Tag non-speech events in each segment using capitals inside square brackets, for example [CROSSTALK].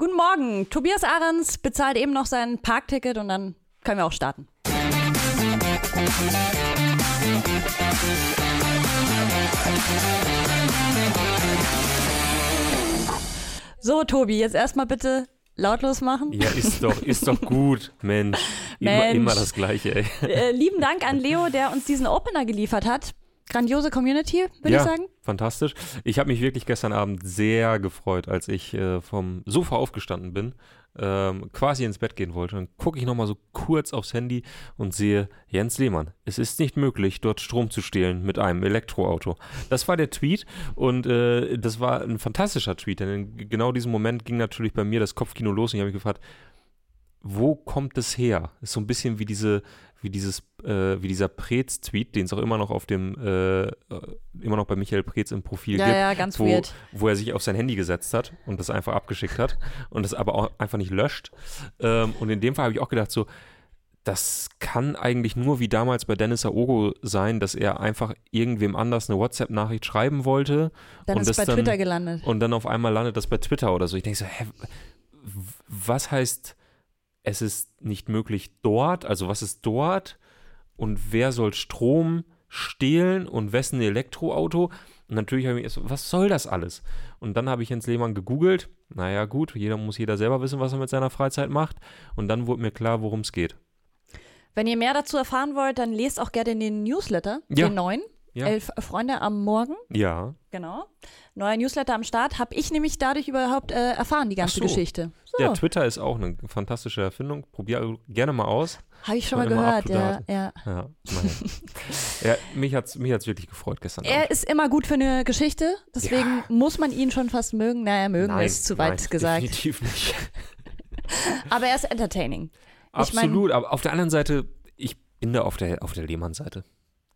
Guten Morgen. Tobias Ahrens bezahlt eben noch sein Parkticket und dann können wir auch starten. So, Tobi, jetzt erstmal bitte lautlos machen. Ja, ist doch, ist doch gut, Mensch. Immer, Mensch. immer das Gleiche, ey. Äh, lieben Dank an Leo, der uns diesen Opener geliefert hat. Grandiose Community, würde ja, ich sagen. fantastisch. Ich habe mich wirklich gestern Abend sehr gefreut, als ich äh, vom Sofa aufgestanden bin, ähm, quasi ins Bett gehen wollte. Dann gucke ich nochmal so kurz aufs Handy und sehe Jens Lehmann. Es ist nicht möglich, dort Strom zu stehlen mit einem Elektroauto. Das war der Tweet und äh, das war ein fantastischer Tweet, denn in genau diesem Moment ging natürlich bei mir das Kopfkino los und ich habe mich gefragt, wo kommt es her? Ist so ein bisschen wie diese, wie dieses, äh, wie dieser Preetz-Tweet, den es auch immer noch auf dem, äh, immer noch bei Michael Preetz im Profil Ja, gibt, ja, ganz wo, weird. wo er sich auf sein Handy gesetzt hat und das einfach abgeschickt hat [LAUGHS] und das aber auch einfach nicht löscht. Ähm, und in dem Fall habe ich auch gedacht, so, das kann eigentlich nur wie damals bei Dennis Aogo sein, dass er einfach irgendwem anders eine WhatsApp-Nachricht schreiben wollte. Dann und ist das bei dann, Twitter gelandet. Und dann auf einmal landet das bei Twitter oder so. Ich denke so, hä, was heißt, es ist nicht möglich dort? Also was ist dort? Und wer soll Strom stehlen und wessen Elektroauto? Und natürlich habe ich mir so, was soll das alles? Und dann habe ich Jens Lehmann gegoogelt. Naja, gut, jeder muss jeder selber wissen, was er mit seiner Freizeit macht. Und dann wurde mir klar, worum es geht. Wenn ihr mehr dazu erfahren wollt, dann lest auch gerne den Newsletter, Ja. den neuen. Ja. Elf Freunde am Morgen, Ja. genau. Neuer Newsletter am Start. Habe ich nämlich dadurch überhaupt äh, erfahren, die ganze so. Geschichte. So, Der Twitter ist auch eine fantastische Erfindung. Probier gerne mal aus. habe ich schon mal gehört. Ja, ja. Ja, [LAUGHS] ja, mich hat es mich hat's wirklich gefreut gestern Abend. Er ist immer gut für eine Geschichte, deswegen muss man ihn schon fast mögen. Naja, mögen Nein, ist zu weit nein, gesagt. Definitiv nicht. [LAUGHS] Aber er ist entertaining. Ich mein- Absolut, aber auf der anderen Seite, ich bin da auf der, auf der Lehmann-Seite.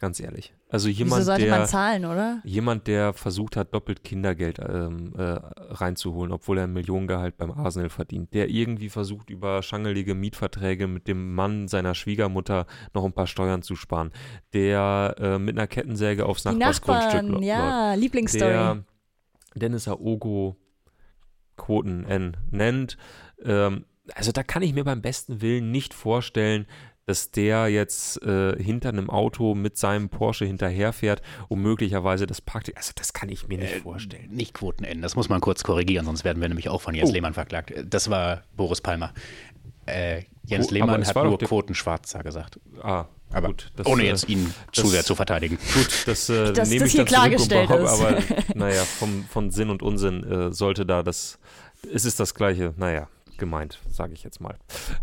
Ganz ehrlich. Also Wieso jemand, sollte man der, zahlen, oder? jemand, der versucht hat, doppelt Kindergeld ähm, äh, reinzuholen, obwohl er ein Millionengehalt beim Arsenal verdient, der irgendwie versucht, über schangelige Mietverträge mit dem Mann seiner Schwiegermutter noch ein paar Steuern zu sparen, der äh, mit einer Kettensäge aufs Nachbarsgrundstück Nachbarn, lo- läuft ja, Lieblingsstory. der Dennis Aogo Quoten N nennt. Ähm, also da kann ich mir beim besten Willen nicht vorstellen, dass der jetzt äh, hinter einem Auto mit seinem Porsche hinterherfährt, um möglicherweise das Parkticket. Also das kann ich mir nicht vorstellen. Nicht Quoten N, das muss man kurz korrigieren, sonst werden wir nämlich auch von Jens Oh. Lehmann verklagt. Das war Boris Palmer. Äh, Jens aber Lehmann hat nur der- Quoten schwarzer gesagt. Ah, Aber gut. Das, ohne äh, jetzt ihn zu das- sehr zu verteidigen. Gut, das, äh, Dass nehme das ich hier dann zurück und klargestellt ist. Aber [LAUGHS] naja, vom, von Sinn und Unsinn äh, sollte da das, es ist das Gleiche, naja, gemeint, sage ich jetzt mal.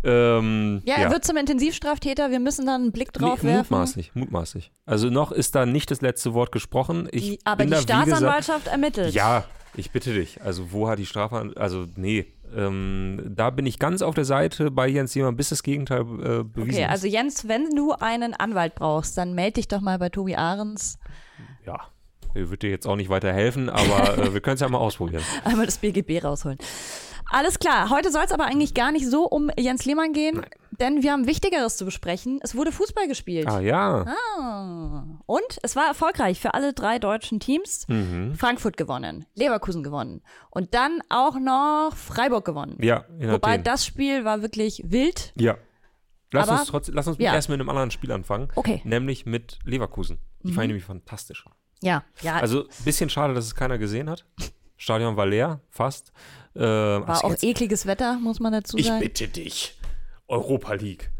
Ähm, ja, er wird zum Intensivstraftäter. Wir müssen da einen Blick drauf nee, werfen. Mutmaßlich, mutmaßlich. Also noch ist da nicht das letzte Wort gesprochen. Ich Die, aber die da, wie gesagt, Staatsanwaltschaft ermittelt. Ja, ich bitte dich. Also wo hat die Strafe, also nee, ähm, da bin ich ganz auf der Seite bei Jens Jemand, bis das Gegenteil äh, bewiesen Okay, ist. also Jens, wenn du einen Anwalt brauchst, dann melde dich doch mal bei Tobi Ahrens. Ja, er wird dir jetzt auch nicht weiterhelfen, aber äh, wir können es ja mal ausprobieren. [LAUGHS] Einmal das BGB rausholen. Alles klar, heute soll es aber eigentlich gar nicht so um Jens Lehmann gehen, denn wir haben Wichtigeres zu besprechen. Es wurde Fußball gespielt. Ah ja, Ah. Und es war erfolgreich für alle drei deutschen Teams. Mhm. Frankfurt gewonnen, Leverkusen gewonnen und dann auch noch Freiburg gewonnen. ja, in Wobei Athen. das Spiel war wirklich wild. Ja. Lass Aber- uns, trotzdem, lass uns ja. erst mit einem anderen Spiel anfangen, Okay. nämlich mit Leverkusen. Die fand ich nämlich fantastisch. Ja, ja, Also bisschen schade, dass es keiner gesehen hat. Stadion war leer, fast. Äh, war also auch ekliges Wetter, muss man dazu Ich sagen. bitte dich. Europa League.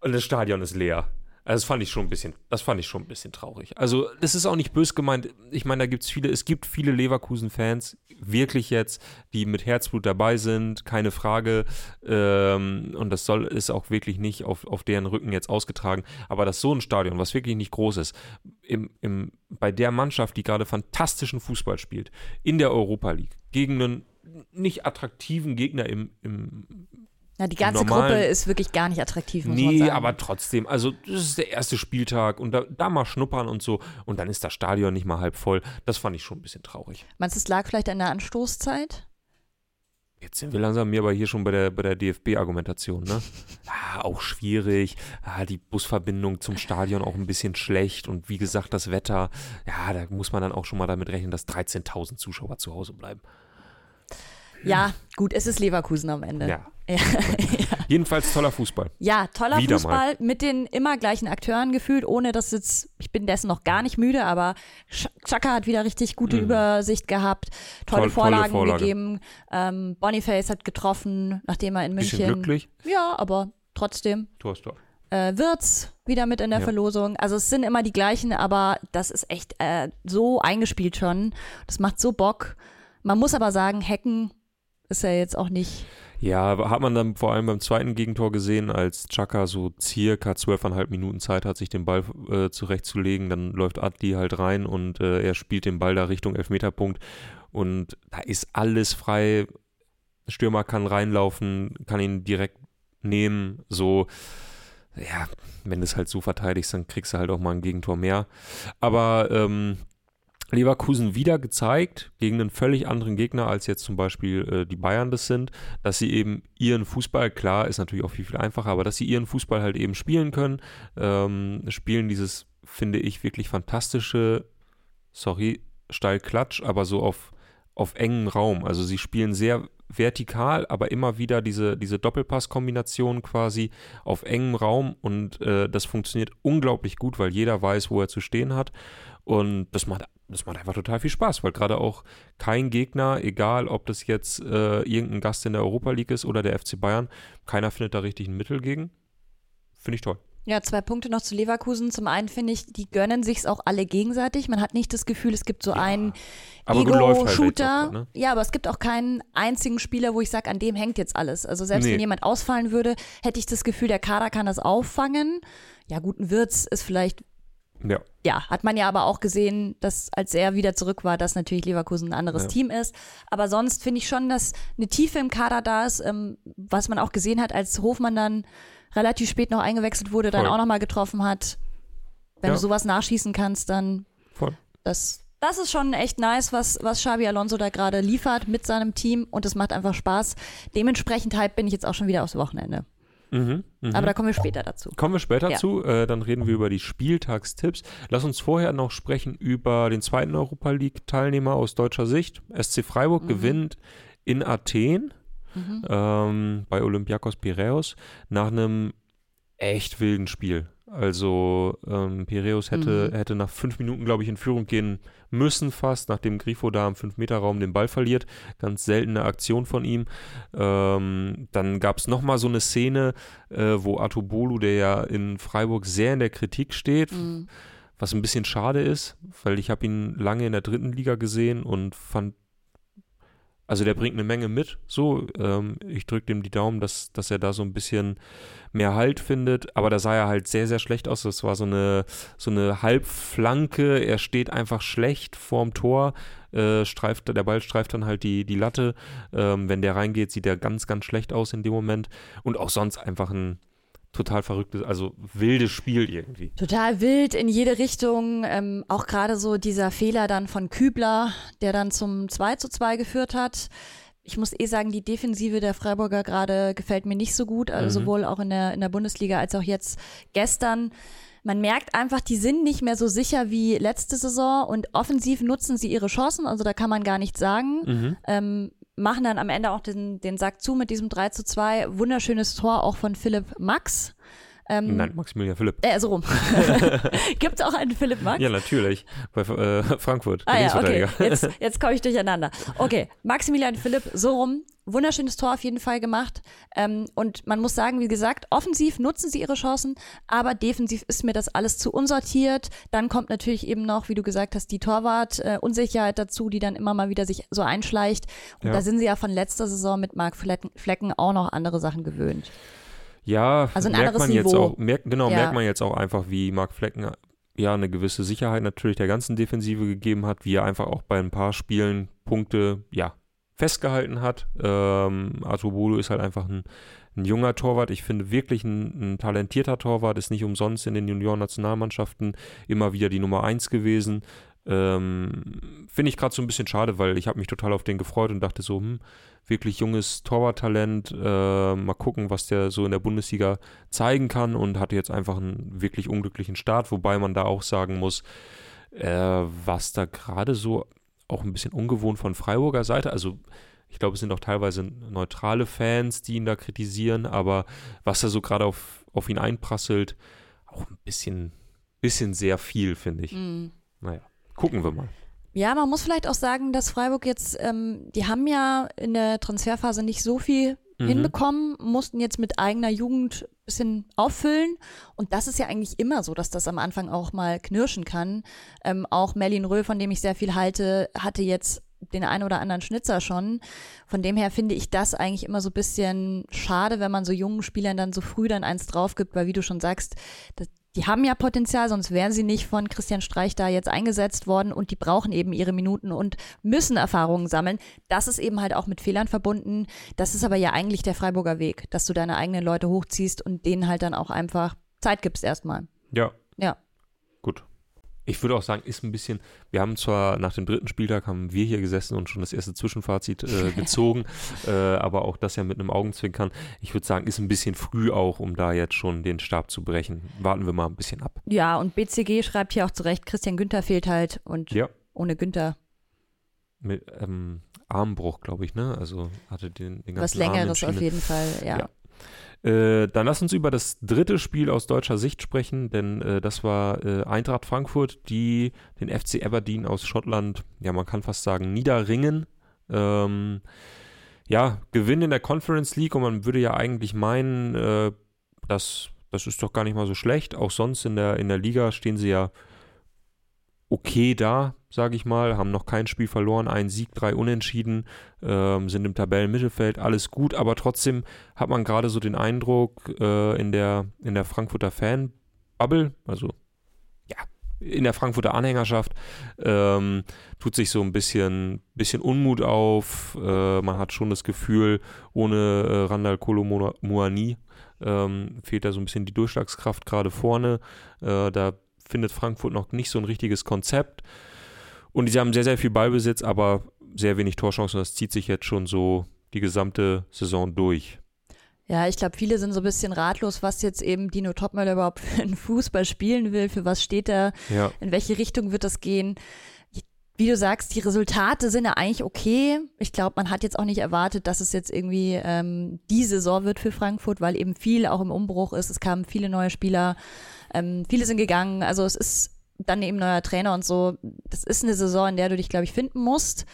Und das Stadion ist leer. Also das fand ich schon ein bisschen, das fand ich schon ein bisschen traurig. Also das ist auch nicht bös gemeint. Ich meine, da gibt es viele, es gibt viele Leverkusen-Fans, wirklich jetzt, die mit Herzblut dabei sind, keine Frage. Ähm, und das soll ist auch wirklich nicht auf, auf deren Rücken jetzt ausgetragen. Aber dass so ein Stadion, was wirklich nicht groß ist, im, im, bei der Mannschaft, die gerade fantastischen Fußball spielt, in der Europa League, gegen einen nicht attraktiven Gegner im, im Ja, die ganze normalen- Gruppe ist wirklich gar nicht attraktiv, muss Nee, aber trotzdem, also das ist der erste Spieltag und da, da mal schnuppern und so und dann ist das Stadion nicht mal halb voll. Das fand ich schon ein bisschen traurig. Meinst du, es lag vielleicht an der Anstoßzeit? Jetzt sind wir langsam mir aber hier schon bei der, bei der DFB-Argumentation, ne? [LAUGHS] ah, auch schwierig. Ah, die Busverbindung zum Stadion auch ein bisschen schlecht und wie gesagt, das Wetter. Ja, da muss man dann auch schon mal damit rechnen, dass 13.000 Zuschauer zu Hause bleiben. Ja, gut, es ist Leverkusen am Ende. Ja. ja. [LAUGHS] Jedenfalls toller Fußball. Ja, toller Wieder Fußball mit den immer gleichen Akteuren gefühlt, ohne dass jetzt, ich bin dessen noch gar nicht müde, aber Chaka hat wieder richtig gute Mhm. Übersicht gehabt, tolle Toll- tolle Vorlagen Vorlage. gegeben. Ähm, Boniface hat getroffen, nachdem er in Bisschen München. glücklich. Ja, aber trotzdem. Tor ist Tor. Äh, Wirtz wieder mit in der Ja. Verlosung. Also es sind immer die gleichen, aber das ist echt äh, so eingespielt schon. Das macht so Bock. Man muss aber sagen, Hacken ist ja jetzt auch nicht. Ja, hat man dann vor allem beim zweiten Gegentor gesehen, als Chaka so circa zwölfeinhalb Minuten Zeit hat, sich den Ball äh, zurechtzulegen, dann läuft Adli halt rein und äh, er spielt den Ball da Richtung Elfmeterpunkt und da ist alles frei. Stürmer kann reinlaufen, kann ihn direkt nehmen, so ja, wenn du es halt so verteidigst, dann kriegst du halt auch mal ein Gegentor mehr. Aber ähm, Leverkusen wieder gezeigt, gegen einen völlig anderen Gegner, als jetzt zum Beispiel äh, die Bayern das sind, dass sie eben ihren Fußball, klar, ist natürlich auch viel, viel einfacher, aber dass sie ihren Fußball halt eben spielen können, ähm, spielen dieses, finde ich, wirklich fantastische, sorry, steil Klatsch, aber so auf, auf engem Raum. Also sie spielen sehr vertikal, aber immer wieder diese, diese Doppelpass-Kombination quasi auf engem Raum und äh, das funktioniert unglaublich gut, weil jeder weiß, wo er zu stehen hat. Und das macht, das macht einfach total viel Spaß, weil gerade auch kein Gegner, egal ob das jetzt äh, irgendein Gast in der Europa League ist oder der FC Bayern, keiner findet da richtig ein Mittel gegen. Finde ich toll. Ja, zwei Punkte noch zu Leverkusen. Zum einen finde ich, die gönnen sich's auch alle gegenseitig. Man hat nicht das Gefühl, es gibt so einen läuft halt Ego-Shooter. Weltmeister, ne? Ja, aber es gibt auch keinen einzigen Spieler, wo ich sage, an dem hängt jetzt alles. Also selbst Nee. wenn jemand ausfallen würde, hätte ich das Gefühl, der Kader kann das auffangen. Ja, guten Wirtz ist vielleicht Ja. ja, hat man ja aber auch gesehen, dass als er wieder zurück war, dass natürlich Leverkusen ein anderes Ja. Team ist. Aber sonst finde ich schon, dass eine Tiefe im Kader da ist, ähm, was man auch gesehen hat, als Hofmann dann relativ spät noch eingewechselt wurde, dann Voll. auch nochmal getroffen hat. Wenn Ja. du sowas nachschießen kannst, dann Voll. das, das ist schon echt nice, was, was Xabi Alonso da gerade liefert mit seinem Team und es macht einfach Spaß. Dementsprechend hype bin ich jetzt auch schon wieder aufs Wochenende. Mhm, mhm. Aber da kommen wir später dazu. Kommen wir später Ja. zu, äh, dann reden wir über die Spieltagstipps. Lass uns vorher noch sprechen über den zweiten Europa League-Teilnehmer aus deutscher Sicht. SC Freiburg Mhm. gewinnt in Athen Mhm. ähm, bei Olympiakos Piraeus nach einem echt wilden Spiel. Also ähm, Piraeus hätte, Mhm. hätte nach fünf Minuten, glaube ich, in Führung gehen müssen fast, nachdem Grifo da im 5-Meter-Raum den Ball verliert. Ganz seltene Aktion von ihm. Ähm, dann gab es nochmal so eine Szene, äh, wo Arto Bolu, der ja in Freiburg sehr in der Kritik steht, Mhm. was ein bisschen schade ist, weil ich habe ihn lange in der dritten Liga gesehen und fand, also der bringt eine Menge mit. So, ähm, ich drücke dem die Daumen, dass, dass er da so ein bisschen mehr Halt findet. Aber da sah er halt sehr, sehr schlecht aus. Das war so eine, so eine Halbflanke. Er steht einfach schlecht vorm Tor. Äh, streift, der Ball streift dann halt die, die Latte. Ähm, wenn der reingeht, sieht er ganz, ganz schlecht aus in dem Moment. Und auch sonst einfach ein total verrücktes, also wildes Spiel irgendwie. Total wild in jede Richtung. Ähm, auch gerade so dieser Fehler dann von Kübler, der dann zum 2 zu 2 geführt hat. Ich muss eh sagen, die Defensive der Freiburger gerade gefällt mir nicht so gut, also Mhm. sowohl auch in der, in der Bundesliga als auch jetzt gestern. Man merkt einfach, die sind nicht mehr so sicher wie letzte Saison und offensiv nutzen sie ihre Chancen, also da kann man gar nichts sagen. Mhm. Ähm, machen dann am Ende auch den, den Sack zu mit diesem 3 zu 2. Wunderschönes Tor auch von Philipp Max. Ähm, Nein, Maximilian Philipp. äh, so rum. [LAUGHS] [LAUGHS] Gibt es auch einen Philipp Max? Ja, natürlich. Bei äh, Frankfurt. Ah ja, okay. Jetzt, [LAUGHS] jetzt komme ich durcheinander. Okay, Maximilian Philipp, so rum. Wunderschönes Tor auf jeden Fall gemacht. Ähm, und man muss sagen, wie gesagt, offensiv nutzen sie ihre Chancen, aber defensiv ist mir das alles zu unsortiert. Dann kommt natürlich eben noch, wie du gesagt hast, die Torwart-Unsicherheit dazu, die dann immer mal wieder sich so einschleicht. Und Ja. da sind sie ja von letzter Saison mit Marc Flecken auch noch andere Sachen gewöhnt. Ja, Also merkt man jetzt Niveau. auch, merkt, genau, Ja. merkt man jetzt auch einfach, wie Marc Flecken ja eine gewisse Sicherheit natürlich der ganzen Defensive gegeben hat, wie er einfach auch bei ein paar Spielen Punkte, ja, festgehalten hat. Ähm, Arthur Bolo ist halt einfach ein, ein junger Torwart. Ich finde wirklich ein, ein talentierter Torwart, ist nicht umsonst in den Junioren-Nationalmannschaften immer wieder die Nummer eins gewesen. Ähm, finde ich gerade so ein bisschen schade, weil ich habe mich total auf den gefreut und dachte so, hm, wirklich junges Torwarttalent, äh, mal gucken, was der so in der Bundesliga zeigen kann und hatte jetzt einfach einen wirklich unglücklichen Start, wobei man da auch sagen muss, äh, was da gerade so auch ein bisschen ungewohnt von Freiburger Seite, also Ich glaube, es sind auch teilweise neutrale Fans, die ihn da kritisieren, aber was da so gerade auf, auf ihn einprasselt, auch ein bisschen, bisschen sehr viel, finde ich. Mm. Naja, gucken wir mal. Ja, man muss vielleicht auch sagen, dass Freiburg jetzt, ähm, die haben ja in der Transferphase nicht so viel Mhm. hinbekommen, mussten jetzt mit eigener Jugend ein bisschen auffüllen. Und das ist ja eigentlich immer so, dass das am Anfang auch mal knirschen kann. Ähm, auch Merlin Röhl, von dem ich sehr viel halte, hatte jetzt den einen oder anderen Schnitzer schon. Von dem her finde ich das eigentlich immer so ein bisschen schade, wenn man so jungen Spielern dann so früh dann eins drauf gibt, weil wie du schon sagst, das, die haben ja Potenzial, sonst wären sie nicht von Christian Streich da jetzt eingesetzt worden und die brauchen eben ihre Minuten und müssen Erfahrungen sammeln. Das ist eben halt auch mit Fehlern verbunden. Das ist aber ja eigentlich der Freiburger Weg, dass du deine eigenen Leute hochziehst und denen halt dann auch einfach Zeit gibst erstmal. Ja, Ja. Ich würde auch sagen, ist ein bisschen, wir haben zwar nach dem dritten Spieltag haben wir hier gesessen und schon das erste Zwischenfazit äh, [LAUGHS] gezogen, äh, aber auch das ja mit einem Augenzwinkern. Ich würde sagen, ist ein bisschen früh auch, um da jetzt schon den Stab zu brechen. Warten wir mal ein bisschen ab. Ja, und BCG schreibt hier auch zurecht, Christian Günther fehlt halt und Ja. ohne Günther Mit ähm, Armbruch, glaube ich, ne? Also hatte den, den was ganzen in Längeres auf jeden Fall, ja. Ja. Äh, dann lass uns über das dritte Spiel aus deutscher Sicht sprechen, denn äh, das war äh, Eintracht Frankfurt, die den FC Aberdeen aus Schottland, ja, man kann fast sagen, niederringen. Ähm, ja, Gewinn in der Conference League und man würde ja eigentlich meinen, äh, das, das ist doch gar nicht mal so schlecht. Auch sonst in der, in der Liga stehen sie ja okay da, sage ich mal, haben noch kein Spiel verloren, ein Sieg, drei Unentschieden, ähm, sind im Tabellenmittelfeld, alles gut, aber trotzdem hat man gerade so den Eindruck äh, in, der, in der Frankfurter Fan-Bubble, also ja, in der Frankfurter Anhängerschaft, ähm, tut sich so ein bisschen, bisschen Unmut auf. Äh, man hat schon das Gefühl, ohne äh, Randall Kolo Muani ähm, fehlt da so ein bisschen die Durchschlagskraft gerade vorne. Äh, da findet Frankfurt noch nicht so ein richtiges Konzept. Und sie haben sehr, sehr viel Ballbesitz, aber sehr wenig Torchancen. Das zieht sich jetzt schon so die gesamte Saison durch. Ja, ich glaube, viele sind so ein bisschen ratlos, was jetzt eben Dino Topmöller überhaupt [LAUGHS] für einen Fußball spielen will, für was steht er, Ja, in welche Richtung wird das gehen. Wie du sagst, die Resultate sind ja eigentlich okay. Ich glaube, man hat jetzt auch nicht erwartet, dass es jetzt irgendwie ähm, die Saison wird für Frankfurt, weil eben viel auch im Umbruch ist. Es kamen viele neue Spieler, ähm, viele sind gegangen. Also es ist dann eben neuer Trainer und so. Das ist eine Saison, in der du dich, glaube ich, finden musst.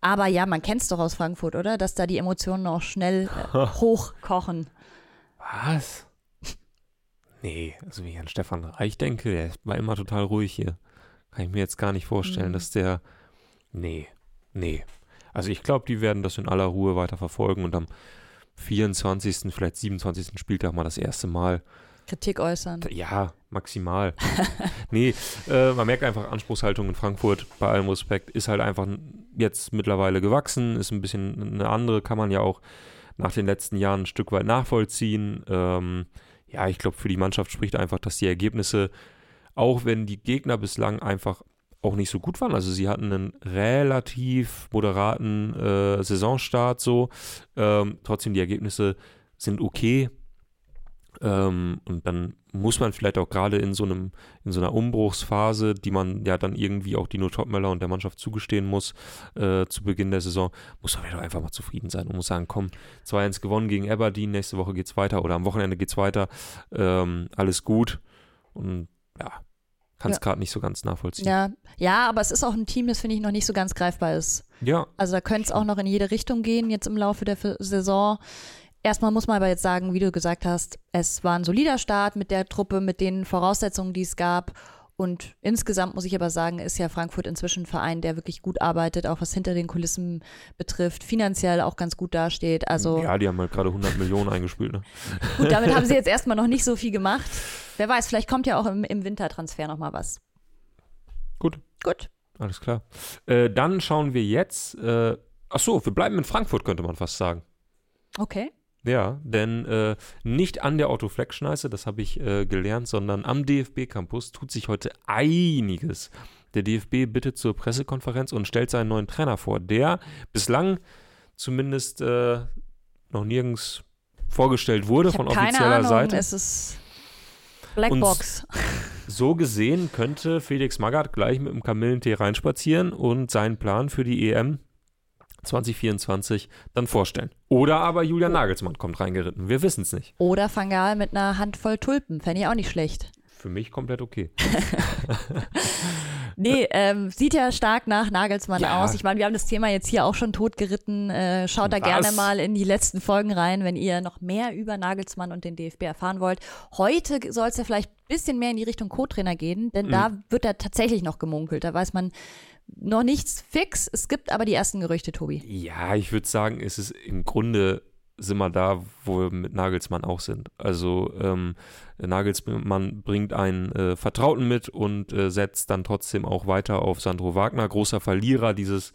Aber ja, man kennt es doch aus Frankfurt, oder? Dass da die Emotionen auch schnell äh, [LAUGHS] hochkochen. Was? [LAUGHS] Nee, also wenn ich an Stefan Reich denke, der war immer total ruhig hier. Kann ich mir jetzt gar nicht vorstellen, Mhm. dass der. Nee, nee. Also ich glaube, die werden das in aller Ruhe weiter verfolgen und am 24., vielleicht 27. Spieltag mal das erste Mal. Kritik äußern. Ja, maximal. [LAUGHS] nee, äh, man merkt einfach, Anspruchshaltung in Frankfurt, bei allem Respekt, ist halt einfach jetzt mittlerweile gewachsen, ist ein bisschen eine andere, kann man ja auch nach den letzten Jahren ein Stück weit nachvollziehen. Ähm, ja, ich glaube, für die Mannschaft spricht einfach, dass die Ergebnisse, auch wenn die Gegner bislang einfach auch nicht so gut waren, also sie hatten einen relativ moderaten äh, Saisonstart so, ähm, trotzdem die Ergebnisse sind okay. Ähm, und dann muss man vielleicht auch gerade in so einem, in so einer Umbruchsphase, die man ja dann irgendwie auch Dino Topmöller und der Mannschaft zugestehen muss, äh, zu Beginn der Saison, muss man auch einfach mal zufrieden sein und muss sagen, komm, 2-1 gewonnen gegen Aberdeen, nächste Woche geht's weiter oder am Wochenende geht's weiter, ähm, alles gut. Und ja, kann es Ja. gerade nicht so ganz nachvollziehen. Ja, ja, aber es ist auch ein Team, das finde ich noch nicht so ganz greifbar ist. ja Also da könnte es auch noch in jede Richtung gehen jetzt im Laufe der Saison. Erstmal muss man aber jetzt sagen, wie du gesagt hast, es war ein solider Start mit der Truppe, mit den Voraussetzungen, die es gab. Und insgesamt muss ich aber sagen, ist ja Frankfurt inzwischen ein Verein, der wirklich gut arbeitet, auch was hinter den Kulissen betrifft, finanziell auch ganz gut dasteht. Also ja, die haben halt gerade 100 Millionen eingespielt. Ne? gut, damit haben sie [LAUGHS] jetzt erstmal noch nicht so viel gemacht. Wer weiß, vielleicht kommt ja auch im, im Wintertransfer nochmal was. Gut. Gut. Alles klar. Äh, dann schauen wir jetzt. Äh, ach so, wir bleiben in Frankfurt, könnte man fast sagen. Okay. Ja, denn äh, nicht an der Otto Fleck Schneise, das habe ich äh, gelernt, sondern am DFB Campus tut sich heute einiges. Der DFB bittet zur Pressekonferenz und stellt seinen neuen Trainer vor, der bislang zumindest äh, noch nirgends vorgestellt wurde von habe keine offizieller Ahnung, Seite. es ist Blackbox. So gesehen könnte Felix Magath gleich mit dem Kamillentee reinspazieren und seinen Plan für die EM 2024 dann vorstellen. Oder aber Julian Nagelsmann kommt reingeritten. Wir wissen es nicht. Oder Fangal mit einer Handvoll Tulpen. Fände ich auch nicht schlecht. Für mich komplett okay. [LAUGHS] nee, ähm, sieht ja stark nach Nagelsmann Ja. aus. Ich meine, wir haben das Thema jetzt hier auch schon totgeritten. Äh, schaut da Was? gerne mal in die letzten Folgen rein, wenn ihr noch mehr über Nagelsmann und den DFB erfahren wollt. Heute soll es ja vielleicht ein bisschen mehr in die Richtung Co-Trainer gehen, denn da wird da tatsächlich noch gemunkelt. Da weiß man noch nichts fix. Es gibt aber die ersten Gerüchte, Tobi. Ja, ich würde sagen, es ist im Grunde sind wir da, wo wir mit Nagelsmann auch sind. Also ähm, Nagelsmann bringt einen äh, Vertrauten mit und äh, setzt dann trotzdem auch weiter auf Sandro Wagner. Großer Verlierer dieses,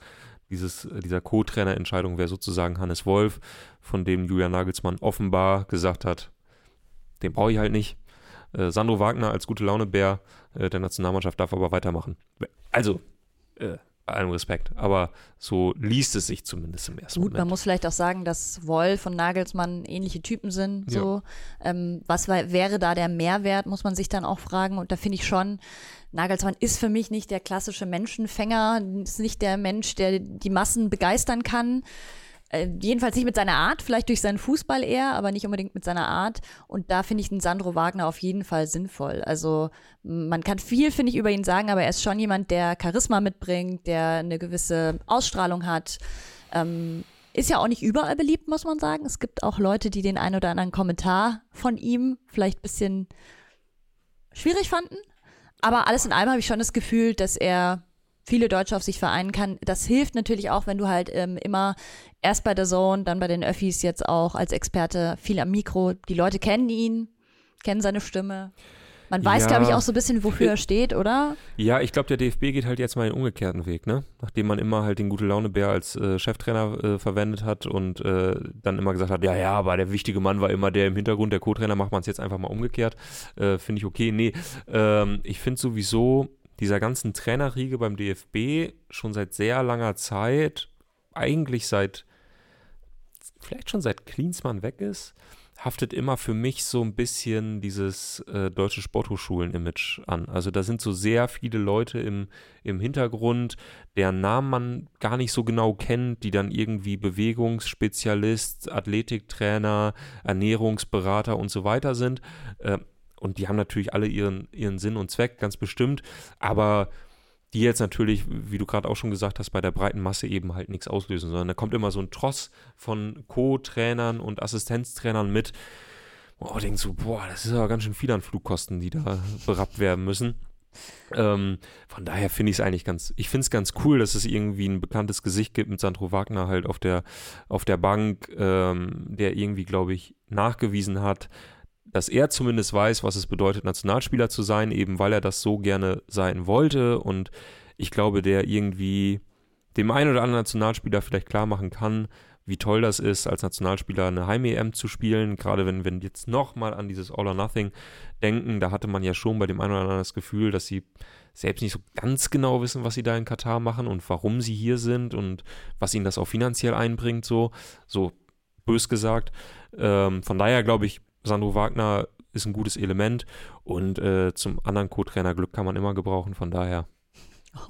dieses, äh, dieser Co-Trainer-Entscheidung wäre sozusagen Hannes Wolf, von dem Julian Nagelsmann offenbar gesagt hat, den brauche ich halt nicht. Äh, Sandro Wagner als gute Launebär äh, der Nationalmannschaft darf aber weitermachen. Also, äh, bei allem Respekt, aber so liest es sich zumindest im ersten Gut, man Moment. muss vielleicht auch sagen, dass Wolf und Nagelsmann ähnliche Typen sind. Ja. So. Ähm, was wei- wäre da der Mehrwert, muss man sich dann auch fragen. Und da finde ich schon, Nagelsmann ist für mich nicht der klassische Menschenfänger, ist nicht der Mensch, der die Massen begeistern kann. Äh, jedenfalls nicht mit seiner Art, vielleicht durch seinen Fußball eher, aber nicht unbedingt mit seiner Art. Und da finde ich den Sandro Wagner auf jeden Fall sinnvoll. Also man kann viel, finde ich, über ihn sagen, aber er ist schon jemand, der Charisma mitbringt, der eine gewisse Ausstrahlung hat. Ähm, ist ja auch nicht überall beliebt, muss man sagen. Es gibt auch Leute, die den ein oder anderen Kommentar von ihm vielleicht ein bisschen schwierig fanden. Aber alles in allem habe ich schon das Gefühl, dass er viele Deutsche auf sich vereinen kann. Das hilft natürlich auch, wenn du halt ähm, immer erst bei der Zone, dann bei den Öffis jetzt auch als Experte viel am Mikro. Die Leute kennen ihn, kennen seine Stimme. Man weiß, Ja. glaube ich, auch so ein bisschen, wofür er steht, oder? Ja, ich glaube, der DFB geht halt jetzt mal den umgekehrten Weg, ne? Nachdem man immer halt den gute Laune-Bär als äh, Cheftrainer äh, verwendet hat und äh, dann immer gesagt hat, ja, ja, aber der wichtige Mann war immer der im Hintergrund, der Co-Trainer, macht man es jetzt einfach mal umgekehrt. Äh, finde ich okay. Nee, ähm, ich finde sowieso dieser ganzen Trainerriege beim DFB schon seit sehr langer Zeit, eigentlich seit, vielleicht schon seit Klinsmann weg ist, haftet immer für mich so ein bisschen dieses äh, deutsche Sporthochschulen-Image an. Also da sind so sehr viele Leute im, im Hintergrund, deren Namen man gar nicht so genau kennt, die dann irgendwie Bewegungsspezialist, Athletiktrainer, Ernährungsberater und so weiter sind. Äh, und die haben natürlich alle ihren, ihren Sinn und Zweck, ganz bestimmt. Aber die jetzt natürlich, wie du gerade auch schon gesagt hast, bei der breiten Masse eben halt nichts auslösen, sondern da kommt immer so ein Tross von Co-Trainern und Assistenztrainern mit. Boah, denkst du, boah, das ist aber ganz schön viel an Flugkosten, die da berappt werden müssen. Ähm, von daher finde ich es eigentlich ganz, ich finde es ganz cool, dass es irgendwie ein bekanntes Gesicht gibt mit Sandro Wagner halt auf der, auf der Bank, ähm, der irgendwie, glaube ich, nachgewiesen hat, dass er zumindest weiß, was es bedeutet, Nationalspieler zu sein, eben weil er das so gerne sein wollte und ich glaube, der irgendwie dem einen oder anderen Nationalspieler vielleicht klar machen kann, wie toll das ist, als Nationalspieler eine Heim-EM zu spielen, gerade wenn wir jetzt nochmal an dieses All or Nothing denken, da hatte man ja schon bei dem einen oder anderen das Gefühl, dass sie selbst nicht so ganz genau wissen, was sie da in Katar machen und warum sie hier sind und was ihnen das auch finanziell einbringt, so, so bös gesagt. Ähm, von daher glaube ich, Sandro Wagner ist ein gutes Element und äh, zum anderen Co-Trainer Glück kann man immer gebrauchen, von daher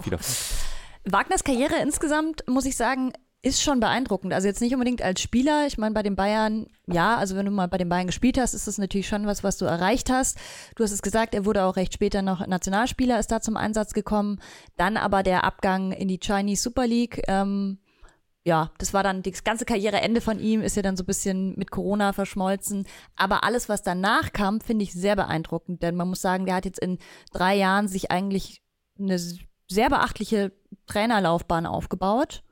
viel Erfolg. Wagners Karriere insgesamt, muss ich sagen, ist schon beeindruckend. Also jetzt nicht unbedingt als Spieler. Ich meine, bei den Bayern, ja, also wenn du mal bei den Bayern gespielt hast, ist das natürlich schon was, was du erreicht hast. Du hast es gesagt, er wurde auch recht später noch Nationalspieler, ist da zum Einsatz gekommen. Dann aber der Abgang in die Chinese Super League. Ähm, ja, das war dann das ganze Karriereende von ihm, ist ja dann so ein bisschen mit Corona verschmolzen. Aber alles, was danach kam, finde ich sehr beeindruckend. Denn man muss sagen, der hat jetzt in drei Jahren sich eigentlich eine sehr beachtliche Trainerlaufbahn aufgebaut.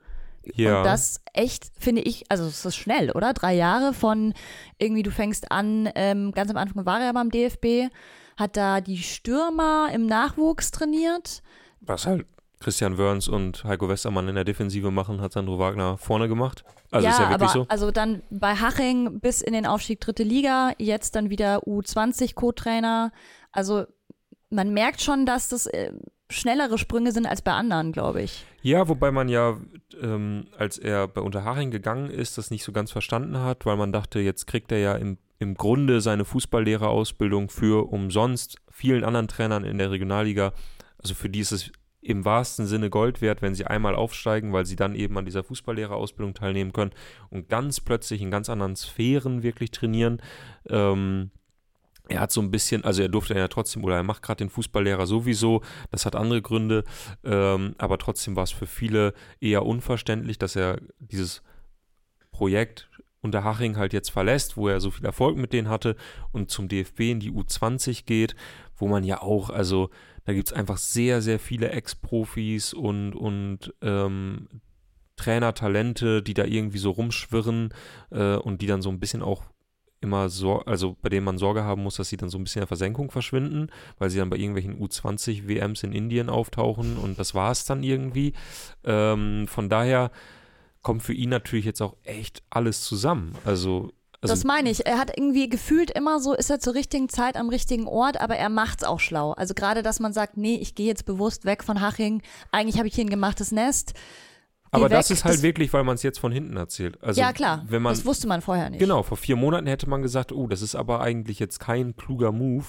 Ja. Und das echt, finde ich, also es ist schnell, oder? Drei Jahre von irgendwie, du fängst an, ähm, ganz am Anfang war er ja beim DFB, hat da die Stürmer im Nachwuchs trainiert. Was halt Christian Wörns und Heiko Westermann in der Defensive machen, hat Sandro Wagner vorne gemacht. Also ja, ist ja wirklich aber so. also dann bei Haching bis in den Aufstieg dritte Liga, jetzt dann wieder U20 Co-Trainer. Also man merkt schon, dass das äh, schnellere Sprünge sind als bei anderen, glaube ich. Ja, wobei man ja, ähm, als er bei Unterhaching gegangen ist, das nicht so ganz verstanden hat, weil man dachte, jetzt kriegt er ja im, im Grunde seine Fußballlehrerausbildung für umsonst vielen anderen Trainern in der Regionalliga. Also für die ist es im wahrsten Sinne Gold wert, wenn sie einmal aufsteigen, weil sie dann eben an dieser Fußballlehrerausbildung teilnehmen können und ganz plötzlich in ganz anderen Sphären wirklich trainieren. Ähm, er hat so ein bisschen, also er durfte ja trotzdem, oder er macht gerade den Fußballlehrer sowieso, das hat andere Gründe, ähm, aber trotzdem war es für viele eher unverständlich, dass er dieses Projekt unter Haching halt jetzt verlässt, wo er so viel Erfolg mit denen hatte und zum DFB in die U20 geht, wo man ja auch, also da gibt es einfach sehr, sehr viele Ex-Profis und, und ähm, Trainertalente, die da irgendwie so rumschwirren äh, und die dann so ein bisschen auch immer so, also bei denen man Sorge haben muss, dass sie dann so ein bisschen in der Versenkung verschwinden, weil sie dann bei irgendwelchen U20 WMs in Indien auftauchen und das war es dann irgendwie. Ähm, von daher kommt für ihn natürlich jetzt auch echt alles zusammen. Also also, das meine ich. Er hat irgendwie gefühlt immer so, ist er zur richtigen Zeit am richtigen Ort, aber er macht's auch schlau. Also gerade, dass man sagt, nee, ich gehe jetzt bewusst weg von Haching. Eigentlich habe ich hier ein gemachtes Nest. Aber Geh das weg. ist halt wirklich, weil man es jetzt von hinten erzählt. Also, ja, klar. Wenn man, das wusste man vorher nicht. Genau, vor vier Monaten hätte man gesagt, oh, das ist aber eigentlich jetzt kein kluger Move.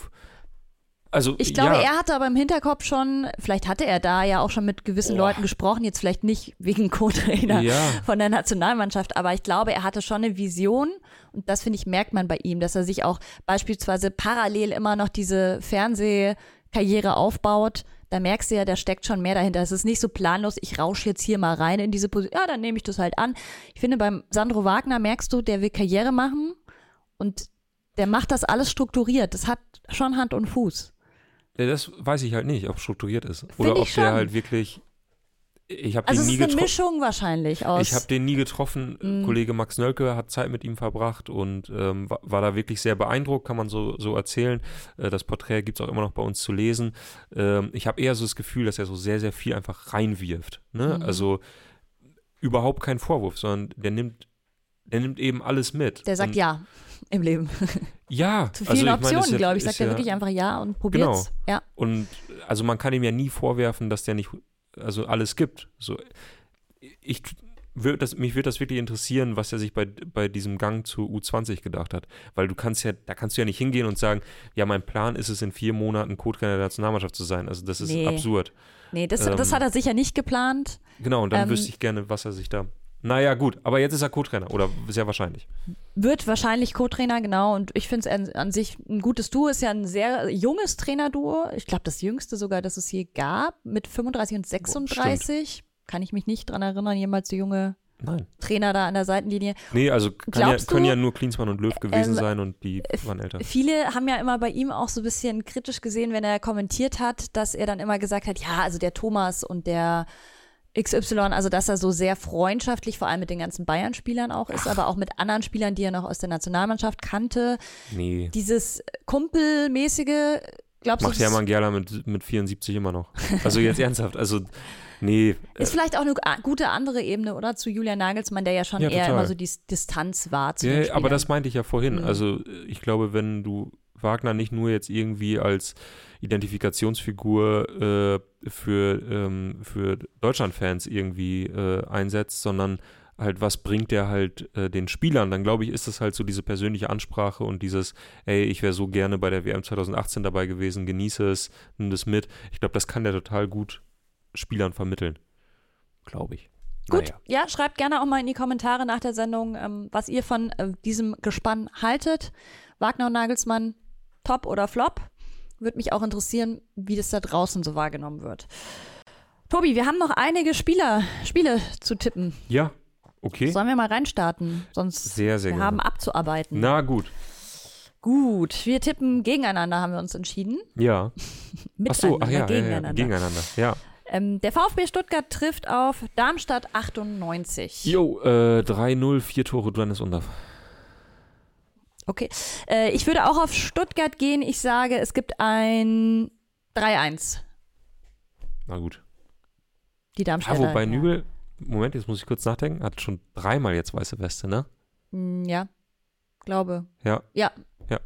Also, Ich glaube, ja, er hatte aber im Hinterkopf schon, vielleicht hatte er da ja auch schon mit gewissen Boah. Leuten gesprochen, jetzt vielleicht nicht wegen [LAUGHS] Co-Trainer Ja. von der Nationalmannschaft, aber ich glaube, er hatte schon eine Vision und das finde ich, merkt man bei ihm, dass er sich auch beispielsweise parallel immer noch diese Fernsehkarriere aufbaut. Da merkst du ja, da steckt schon mehr dahinter. Es ist nicht so planlos, ich rausche jetzt hier mal rein in diese Position. Ja, dann nehme ich das halt an. Ich finde, beim Sandro Wagner merkst du, der will Karriere machen und der macht das alles strukturiert. Das hat schon Hand und Fuß. Ja, das weiß ich halt nicht, ob strukturiert ist. Find Oder ob ich der schon. halt wirklich. Ich habe Also den es nie ist eine getroffen. Mischung wahrscheinlich aus. Ich habe den nie getroffen. Mhm. Kollege Max Nölke hat Zeit mit ihm verbracht und ähm, war, war da wirklich sehr beeindruckt, kann man so, so erzählen. Äh, das Porträt gibt es auch immer noch bei uns zu lesen. Ähm, ich habe eher so das Gefühl, dass er so sehr, sehr viel einfach reinwirft. Ne? Mhm. Also überhaupt kein Vorwurf, sondern der nimmt, der nimmt eben alles mit. der sagt und, ja im Leben. Ja, [LAUGHS] Zu also vielen das Optionen, ja- glaube ich. Sagt er ja- wirklich einfach ja und probiert's. Ja. Und also man kann ihm ja nie vorwerfen, dass der nicht also alles gibt. So ich würd das, mich würde das wirklich interessieren, was er sich bei, bei diesem Gang zu U20 gedacht hat. Weil du kannst ja, da kannst du ja nicht hingehen und sagen, ja, mein Plan ist es, in vier Monaten Co-Trainer der Nationalmannschaft zu sein. Also das ist Nee. absurd. Nee, das, das Ähm, hat er sicher nicht geplant. Genau, und dann Ähm, wüsste ich gerne, was er sich da. Naja, gut, aber jetzt ist er Co-Trainer oder sehr wahrscheinlich. Wird wahrscheinlich Co-Trainer, genau. Und ich finde es an, sich ein gutes Duo. Ist ja ein sehr junges Trainerduo. Ich glaube, das jüngste sogar, das es je gab, mit 35 und 36. Kann ich mich nicht dran erinnern, jemals so junge Nein. Trainer da an der Seitenlinie. Nee, also kann ja, können ja nur Klinsmann und Löw gewesen Ähm, sein und die waren älter. Viele haben ja immer bei ihm auch so ein bisschen kritisch gesehen, wenn er kommentiert hat, dass er dann immer gesagt hat, ja, also der Thomas und der XY, also dass er so sehr freundschaftlich, vor allem mit den ganzen Bayern-Spielern auch ist, aber auch mit anderen Spielern, die er noch aus der Nationalmannschaft kannte. Nee. Dieses Kumpelmäßige, glaubst Macht du, Hermann Gerler mit, mit 74 immer noch. Also jetzt [LAUGHS] ernsthaft. Also, nee. ist vielleicht auch eine gute andere Ebene, oder? Zu Julian Nagelsmann, der ja schon Ja, eher total. immer so die Distanz war zu Ja, aber das meinte ich ja vorhin. Mhm. Also ich glaube, wenn du Wagner nicht nur jetzt irgendwie als Identifikationsfigur äh, für, ähm, für Deutschland-Fans irgendwie äh, einsetzt, sondern halt, was bringt der halt äh, den Spielern, dann glaube ich, ist das halt so diese persönliche Ansprache und dieses, ey, ich wäre so gerne bei der WM 2018 dabei gewesen, genieße es, nimm das mit. Ich glaube, das kann der total gut Spielern vermitteln. Glaube ich. Gut, Naja. ja, schreibt gerne auch mal in die Kommentare nach der Sendung, ähm, was ihr von äh, diesem Gespann haltet. Wagner und Nagelsmann, top oder flop? Würde mich auch interessieren, wie das da draußen so wahrgenommen wird. Tobi, wir haben noch einige Spieler, Spiele zu tippen. Ja, okay. Sollen wir mal reinstarten? Sonst Sehr, sehr wir gerne. haben abzuarbeiten. Na gut. Gut, wir tippen gegeneinander, haben wir uns entschieden. Ja. [LAUGHS] Ach so, ach ja, ja, ja, gegeneinander. gegeneinander. Ja. Ähm, der VfB Stuttgart trifft auf Darmstadt 98. Jo, äh, 3-0, vier Tore, Dennis Undaff. Okay. Äh, ich würde auch auf Stuttgart gehen. Ich sage, es gibt ein 3-1. Na gut. Die Ja, Darmstädter. wobei Nübel, Moment, jetzt muss ich kurz nachdenken, hat schon dreimal jetzt weiße Weste, ne? Hm, Ja, glaube. Ja. Ja. Ja.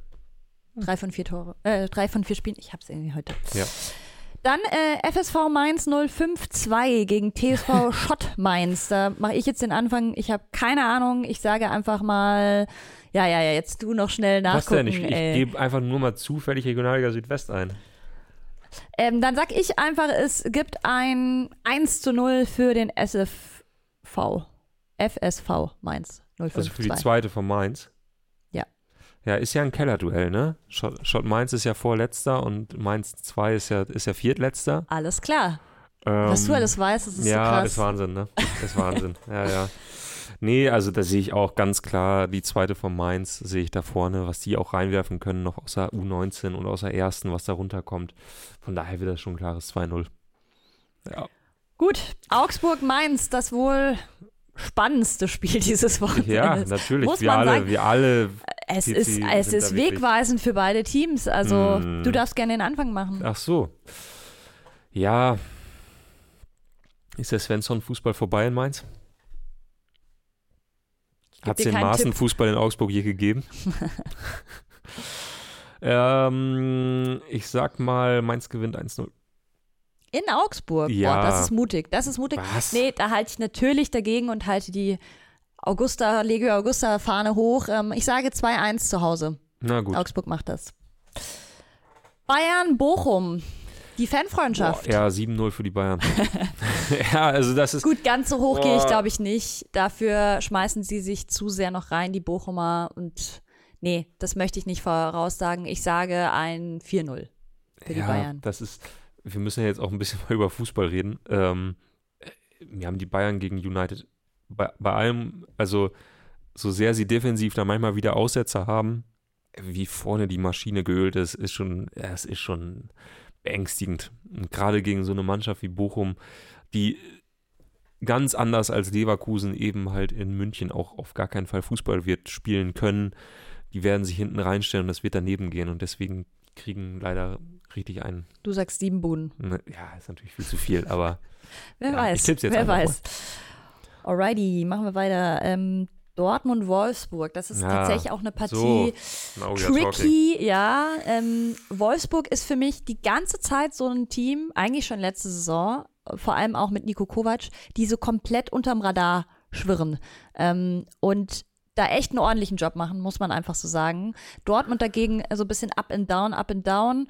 Drei von vier Tore. Äh, drei von vier Spielen. Ich hab's irgendwie heute. Ja. Dann äh, FSV Mainz 052 gegen TSV [LAUGHS] Schott Mainz. Da mache ich jetzt den Anfang. Ich habe keine Ahnung. Ich sage einfach mal, ja, ja, ja, jetzt du noch schnell nachgucken. Was denn? Ich, ich gebe einfach nur mal zufällig Regionalliga Südwest ein. Ähm, dann sag ich einfach, es gibt ein 1 zu 0 für den SFV. FSV Mainz 052. Also für die zweite von Mainz. Ja. Ja, ist ja ein Kellerduell, ne? Schott, Schott Mainz ist ja vorletzter und Mainz 2 ist ja, ist ja viertletzter. Alles klar. Ähm, Was du alles weißt, das ist ja, so krass. das ist Wahnsinn, ne? Das ist Wahnsinn. [LAUGHS] ja, ja. Nee, also da sehe ich auch ganz klar die zweite von Mainz, sehe ich da vorne, was die auch reinwerfen können, noch außer U19 und außer ersten, was da runterkommt. Von daher wird das schon ein klares 2-0. Ja. Gut, Augsburg-Mainz, das wohl spannendste Spiel [LAUGHS] dieses Wochenendes. ja, natürlich. Muss wir man alle, sagen, wir alle. Es Tizi ist, es ist wegweisend für beide Teams. Also, Mm. du darfst gerne den Anfang machen. Ach so. Ja. Ist der Svensson Fußball vorbei in Mainz? Hat es den. Maßenfußball in Augsburg je gegeben? [LAUGHS] ähm, ich sag mal, Mainz gewinnt 1-0. In Augsburg. Ja. Boah, das ist mutig. Das ist mutig. Was? Nee, da halte ich natürlich dagegen und halte die Augusta, Legio Augusta Fahne hoch. Ähm, ich sage 2-1 zu Hause. Na gut. Augsburg macht das. Bayern Bochum. Die Boah, Fanfreundschaft. ja, 7-0 für die Bayern. [LAUGHS] [LAUGHS] ja, also das ist. Gut, ganz so hoch gehe ich, Boah. glaube ich, nicht. Dafür schmeißen sie sich zu sehr noch rein, die Bochumer. Und nee, das möchte ich nicht voraussagen. Ich sage ein 4-0 für die ja, Bayern. das ist. Wir müssen ja jetzt auch ein bisschen [LAUGHS] mal über Fußball reden. Ähm, wir haben die Bayern gegen United bei, bei allem, also so sehr sie defensiv da manchmal wieder Aussetzer haben, wie vorne die Maschine geölt ist, ist schon, es ist schon beängstigend. Und gerade gegen so eine Mannschaft wie Bochum, die ganz anders als Leverkusen eben halt in München auch auf gar keinen Fall Fußball wird spielen können. Die werden sich hinten reinstellen und das wird daneben gehen und deswegen kriegen leider richtig einen. Du sagst sieben Buden. Ne, Ja, ist natürlich viel zu viel, aber [LAUGHS] Wer Ja, weiß. ich tipp's jetzt Wer mal. weiß. Alrighty, machen wir weiter. Ähm, Dortmund-Wolfsburg. Das ist Ja, tatsächlich auch eine Partie. so. Tricky, ja. Ähm, Wolfsburg ist für mich die ganze Zeit so ein Team, eigentlich schon letzte Saison, vor allem auch mit Nico Kovac, die so komplett unterm Radar schwirren. Ähm, und da echt einen ordentlichen Job machen, muss man einfach so sagen. Dortmund dagegen so ein bisschen up and down, up and down.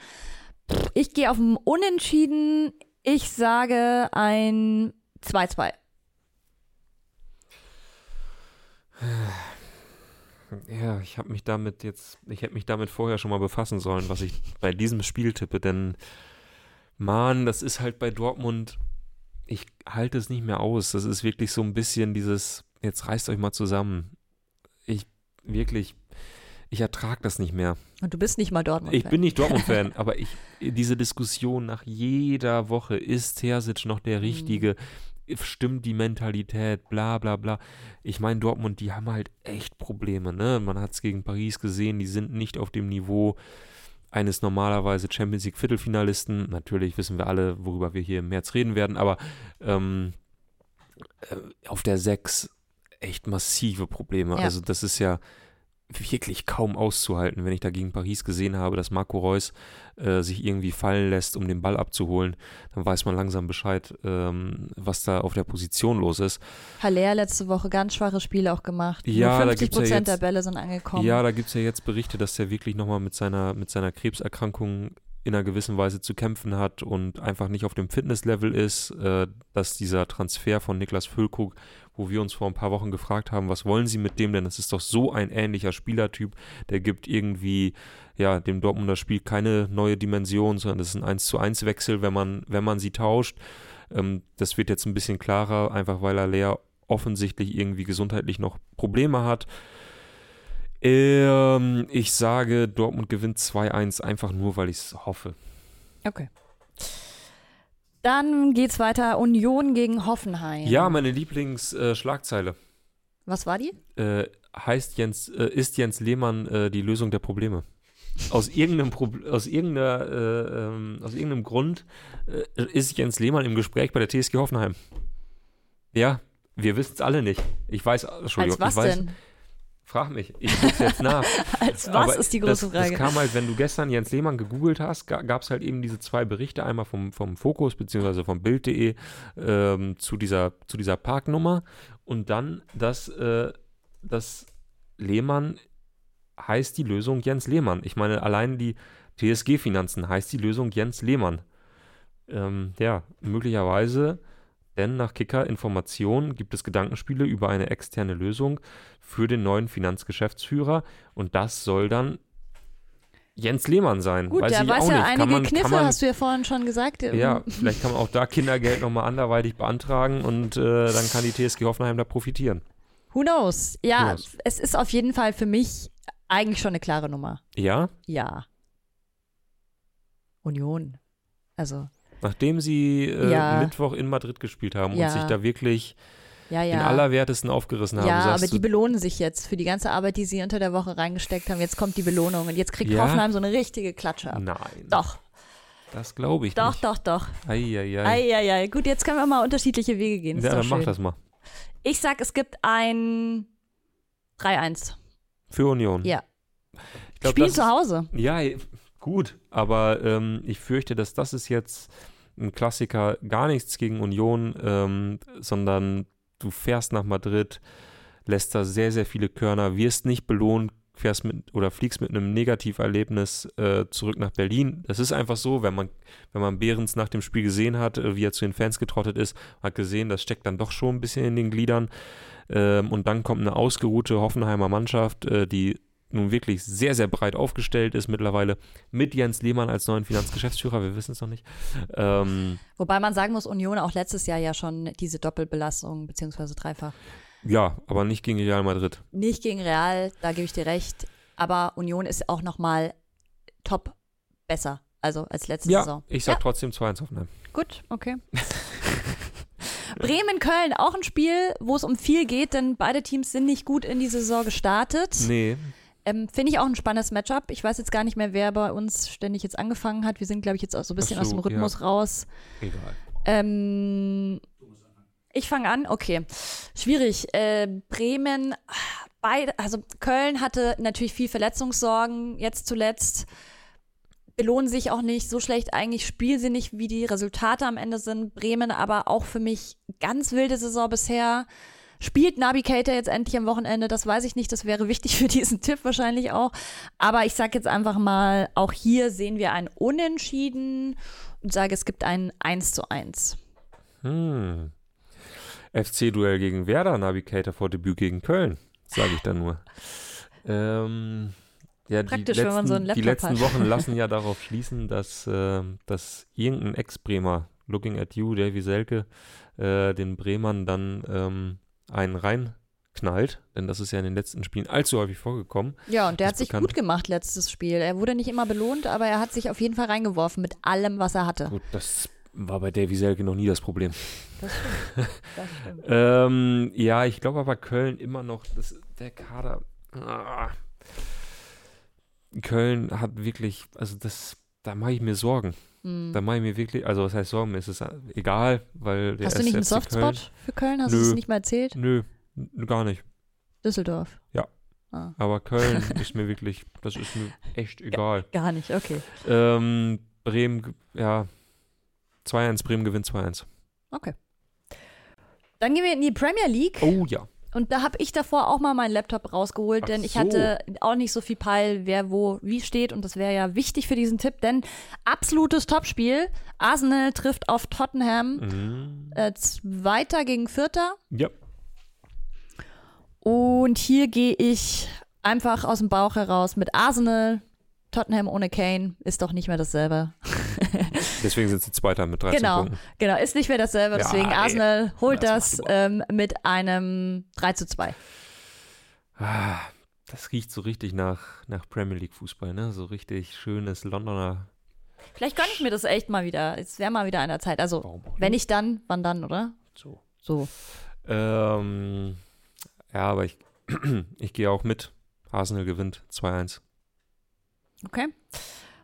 Ich gehe auf ein Unentschieden. Ich sage ein 2-2. [SIGHS] Ja, ich habe mich damit jetzt, ich hätte mich damit vorher schon mal befassen sollen, was ich bei diesem Spiel tippe, denn Mann, das ist halt bei Dortmund, ich halte es nicht mehr aus. Das ist wirklich so ein bisschen dieses, jetzt reißt euch mal zusammen. Ich wirklich, ich ertrage das nicht mehr. Und du bist nicht mal Dortmund. Ich bin nicht [LAUGHS] Dortmund-Fan, aber ich, diese Diskussion nach jeder Woche, ist Terzic noch der Richtige? Stimmt die Mentalität, bla bla bla. Ich meine, Dortmund, die haben halt echt Probleme, ne? Man hat es gegen Paris gesehen, die sind nicht auf dem Niveau eines normalerweise Champions League Viertelfinalisten. Natürlich wissen wir alle, worüber wir hier im März reden werden, aber ähm, äh, auf der 6 echt massive Probleme. Ja. Also das ist ja wirklich kaum auszuhalten, wenn ich da gegen Paris gesehen habe, dass Marco Reus äh, sich irgendwie fallen lässt, um den Ball abzuholen, dann weiß man langsam Bescheid, ähm, was da auf der Position los ist. Haller letzte Woche ganz schwache Spiele auch gemacht. Ja, Nur da 50 gibt's ja Prozent der jetzt- Bälle sind angekommen. Ja, da gibt es ja jetzt Berichte, dass er wirklich nochmal mit seiner, mit seiner Krebserkrankung in einer gewissen Weise zu kämpfen hat und einfach nicht auf dem Fitnesslevel ist, äh, dass dieser Transfer von Niklas Füllkrug, wo wir uns vor ein paar Wochen gefragt haben, was wollen sie mit dem, denn das ist doch so ein ähnlicher Spielertyp, der gibt irgendwie ja, dem Dortmunder Spiel keine neue Dimension, sondern das ist ein 1 zu 1 Wechsel, wenn man, wenn man sie tauscht. Ähm, das wird jetzt ein bisschen klarer, einfach weil Aller offensichtlich irgendwie gesundheitlich noch Probleme hat. Ähm, ich sage, Dortmund gewinnt 2-1, einfach nur, weil ich es hoffe. Okay. Dann geht's weiter. Union gegen Hoffenheim. Ja, meine Lieblingsschlagzeile Was war die? äh, heißt Jens, äh, ist Jens Lehmann äh, die Lösung der Probleme. Aus irgendeinem, Prob- aus, irgendeiner, äh, ähm, aus irgendeinem Grund äh, ist Jens Lehmann im Gespräch bei der TSG Hoffenheim. Ja, wir wissen es alle nicht. Ich weiß, Entschuldigung, Als was ich weiß, denn? Frag mich, ich guck's jetzt nach. [LAUGHS] Als was Aber ist die große das, Frage? Das kam halt, wenn du gestern Jens Lehmann gegoogelt hast, gab es halt eben diese zwei Berichte, einmal vom, vom Fokus beziehungsweise vom Bild.de ähm, zu, dieser, zu dieser Parknummer und dann, dass, äh, dass Lehmann heißt die Lösung Jens Lehmann. Ich meine, allein die TSG-Finanzen heißt die Lösung Jens Lehmann. Ähm, ja, möglicherweise, denn nach Kicker-Informationen gibt es Gedankenspiele über eine externe Lösung für den neuen Finanzgeschäftsführer und das soll dann Jens Lehmann sein. Gut, weiß der ich weiß ja nicht. einige man, Kniffe, man, hast du ja vorhin schon gesagt. Ja, vielleicht kann man auch da Kindergeld nochmal anderweitig beantragen und äh, dann kann die TSG Hoffenheim da profitieren. Who knows? Ja, Who knows? es ist auf jeden Fall für mich eigentlich schon eine klare Nummer. Ja, Ja. Union. Also, nachdem sie äh, Ja. Mittwoch in Madrid gespielt haben Ja. und sich da wirklich ja, ja. den Allerwertesten aufgerissen haben, ja, aber die belohnen sich jetzt für die ganze Arbeit, die sie unter der Woche reingesteckt haben. Jetzt kommt die Belohnung und jetzt kriegt Ja. Hoffenheim so eine richtige Klatsche ab. nein, Doch, das glaube ich doch, nicht. doch, doch. Eieiei. Eieiei. Gut, jetzt können wir mal unterschiedliche Wege gehen. Ist Ja, doch dann mach schön. das mal. Ich sag, es gibt ein 3-1. Für Union. Ja. Ich glaub, Spielen zu Hause. Ja, gut, aber ähm, ich fürchte, dass das ist jetzt ein Klassiker, gar nichts gegen Union, ähm, sondern du fährst nach Madrid, lässt da sehr, sehr viele Körner, wirst nicht belohnt, fährst mit oder fliegst mit einem Negativerlebnis äh, zurück nach Berlin. Das ist einfach so, wenn man, wenn man Behrens nach dem Spiel gesehen hat, äh, wie er zu den Fans getrottet ist, hat gesehen, das steckt dann doch schon ein bisschen in den Gliedern. Ähm, und dann kommt eine ausgeruhte Hoffenheimer Mannschaft, äh, die nun wirklich sehr, sehr breit aufgestellt ist mittlerweile mit Jens Lehmann als neuen Finanzgeschäftsführer, wir wissen es noch nicht. Ähm, Wobei man sagen muss, Union auch letztes Jahr ja schon diese Doppelbelastung beziehungsweise dreifach. ja, aber nicht gegen Real Madrid. Nicht gegen Real, da gebe ich dir recht. Aber Union ist auch noch mal top besser, also als letzte Ja, Saison. ich sag Ja. trotzdem 2-1 Hoffenheim. Gut, okay. [LAUGHS] Bremen-Köln, auch ein Spiel, wo es um viel geht, denn beide Teams sind nicht gut in die Saison gestartet. Nee, Ähm, Finde ich auch ein spannendes Matchup. Ich weiß jetzt gar nicht mehr, wer bei uns ständig jetzt angefangen hat. Wir sind, glaube ich, jetzt auch so ein bisschen Ach aus so, dem Rhythmus raus. egal. Ähm, ich fange an, okay. Schwierig. Äh, Bremen, beide, also Köln hatte natürlich viel Verletzungssorgen, jetzt zuletzt. Belohnen sich auch nicht so schlecht, eigentlich spielsinnig, wie die Resultate am Ende sind. Bremen aber auch für mich ganz wilde Saison bisher. Spielt Navigator jetzt endlich am Wochenende? Das weiß ich nicht. Das wäre wichtig für diesen Tipp wahrscheinlich auch. Aber ich sage jetzt einfach mal, auch hier sehen wir ein Unentschieden und sage, es gibt ein 1 zu 1. Hm. FC-Duell gegen Werder, Navigator vor Debüt gegen Köln, sage ich dann nur. Ähm, ja, die Praktisch, letzten, wenn man so einen Die Laptop letzten hat. Wochen lassen ja [LAUGHS] darauf schließen, dass, ähm, dass irgendein Ex-Bremer, looking at you, Davy Selke, äh, den Bremern dann ähm, einen reinknallt. Denn das ist ja in den letzten Spielen allzu häufig vorgekommen. Ja, und der Das hat sich bekannt. gut gemacht letztes Spiel. Er wurde nicht immer belohnt, aber er hat sich auf jeden Fall reingeworfen mit allem, was er hatte. Gut, das war bei Davy Selke noch nie das Problem. Das stimmt. Das stimmt. [LAUGHS] Ähm, ja, ich glaube aber Köln immer noch, das, der Kader. Ah, Köln hat wirklich, also das, da mache ich mir Sorgen. Hm. Da mache ich mir wirklich, also was heißt Sorgen, mir ist es egal, weil der Hast du nicht einen Softspot Köln, für Köln? Hast du es nicht mal erzählt? Nö, gar nicht. Düsseldorf. Aber Köln [LAUGHS] ist mir wirklich, das ist mir echt egal. Gar nicht, okay. Ähm, Bremen, ja, 2-1, Bremen gewinnt 2-1. Okay. Dann gehen wir in die Premier League. Oh ja. Und da habe ich davor auch mal meinen Laptop rausgeholt, Ach denn ich so. hatte auch nicht so viel Peil, wer wo wie steht. Und das wäre ja wichtig für diesen Tipp, denn absolutes Topspiel. Arsenal trifft auf Tottenham. Mhm. Äh, Zweiter gegen Vierter. Ja. Und hier gehe ich einfach aus dem Bauch heraus mit Arsenal. Tottenham ohne Kane ist doch nicht mehr dasselbe. [LAUGHS] [LAUGHS] Deswegen sind sie Zweiter mit 13 Genau, Punkten. genau, ist nicht mehr dasselbe. Ja, Deswegen ey, Arsenal holt das das, ähm, mit einem 3 zu 2. Ah, das riecht so richtig nach, nach Premier League Fußball, ne? So richtig schönes Londoner. Vielleicht gönne ich mir das echt mal wieder. Es wäre mal wieder an der Zeit. Also, wenn nicht? nicht dann, wann dann, oder? So. So. Ähm, ja, aber ich, [CLEARS THROAT] ich gehe auch mit. Arsenal gewinnt 2-1. Okay.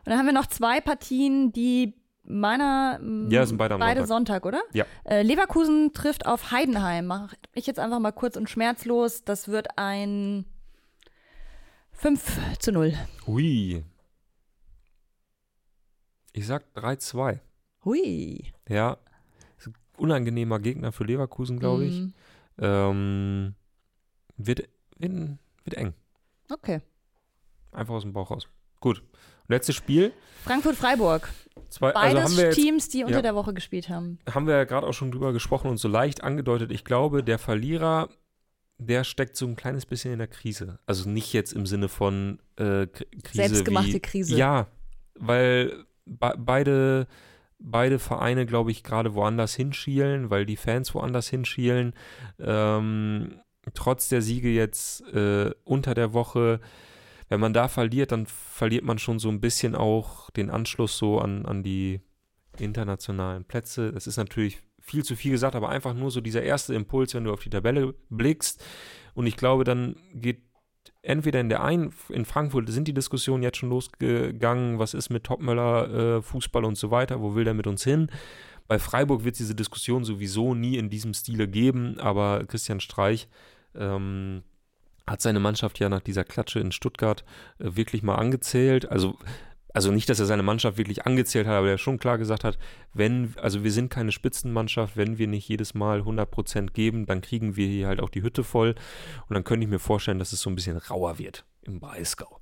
Und dann haben wir noch zwei Partien, die meiner. m, Ja, sind beide Beide Sonntag. Oder? Ja. Äh, Leverkusen trifft auf Heidenheim. Mach ich jetzt einfach mal kurz und schmerzlos. Das wird ein 5 zu 0. Hui. Ich sag 3-2. Hui. Ja. Ist ein unangenehmer Gegner für Leverkusen, glaube ich. Mm, Ähm, wird, wird, wird eng. Okay. Einfach aus dem Bauch raus. Gut. Letztes Spiel. Frankfurt-Freiburg. Zwei, Beides also jetzt, Teams, die unter ja. der Woche gespielt haben. haben wir ja gerade auch schon drüber gesprochen und so leicht angedeutet. Ich glaube, der Verlierer, der steckt so ein kleines bisschen in der Krise. Also nicht jetzt im Sinne von äh, Krise Selbstgemachte wie, Krise. Ja, weil be beide, beide Vereine, glaube ich, gerade woanders hinschielen, weil die Fans woanders hinschielen. Ähm, trotz der Siege jetzt äh, unter der Woche, wenn man da verliert, dann verliert man schon so ein bisschen auch den Anschluss so an, an die internationalen Plätze. Das ist natürlich viel zu viel gesagt, aber einfach nur so dieser erste Impuls, wenn du auf die Tabelle blickst. Und ich glaube, dann geht entweder in der einen, in Frankfurt sind die Diskussionen jetzt schon losgegangen, was ist mit Topmöller, äh, Fußball und so weiter, wo will der mit uns hin? Bei Freiburg wird es diese Diskussion sowieso nie in diesem Stile geben, aber Christian Streich ähm, hat seine Mannschaft ja nach dieser Klatsche in Stuttgart äh, wirklich mal angezählt. Also, also nicht, dass er seine Mannschaft wirklich angezählt hat, aber er schon klar gesagt hat, wenn, also wir sind keine Spitzenmannschaft, wenn wir nicht jedes Mal 100% geben, dann kriegen wir hier halt auch die Hütte voll. Und dann könnte ich mir vorstellen, dass es so ein bisschen rauer wird im Breisgau.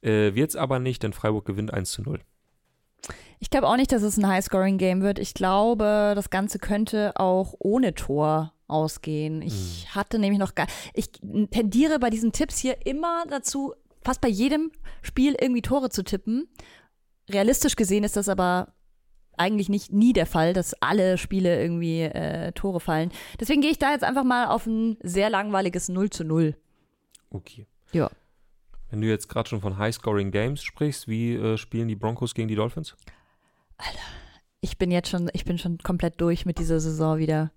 Äh, wird es aber nicht, denn Freiburg gewinnt 1 zu 0. Ich glaube auch nicht, dass es ein High-Scoring-Game wird. Ich glaube, das Ganze könnte auch ohne Tor ausgehen. Ich hatte nämlich noch gar. Ich tendiere bei diesen Tipps hier immer dazu, fast bei jedem Spiel irgendwie Tore zu tippen. Realistisch gesehen ist das aber eigentlich nicht nie der Fall, dass alle Spiele irgendwie äh, Tore fallen. Deswegen gehe ich da jetzt einfach mal auf ein sehr langweiliges 0 zu 0. Okay. Ja. Wenn du jetzt gerade schon von High-Scoring Games sprichst, wie äh, spielen die Broncos gegen die Dolphins? Ich bin jetzt schon, ich bin schon komplett durch mit dieser Saison wieder.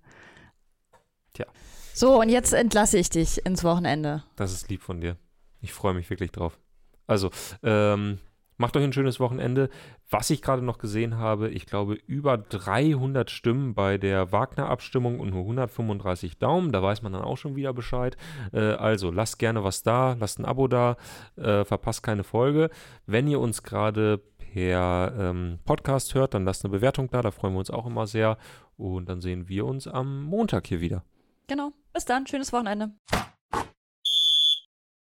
Tja. So, und jetzt entlasse ich dich ins Wochenende. Das ist lieb von dir. Ich freue mich wirklich drauf. Also, ähm, macht euch ein schönes Wochenende. Was ich gerade noch gesehen habe, ich glaube, über 300 Stimmen bei der Wagner-Abstimmung und nur 135 Daumen. Da weiß man dann auch schon wieder Bescheid. Äh, also, lasst gerne was da, lasst ein Abo da, äh, verpasst keine Folge. Wenn ihr uns gerade per ähm, Podcast hört, dann lasst eine Bewertung da, da freuen wir uns auch immer sehr. Und dann sehen wir uns am Montag hier wieder. Genau. Bis dann. Schönes Wochenende.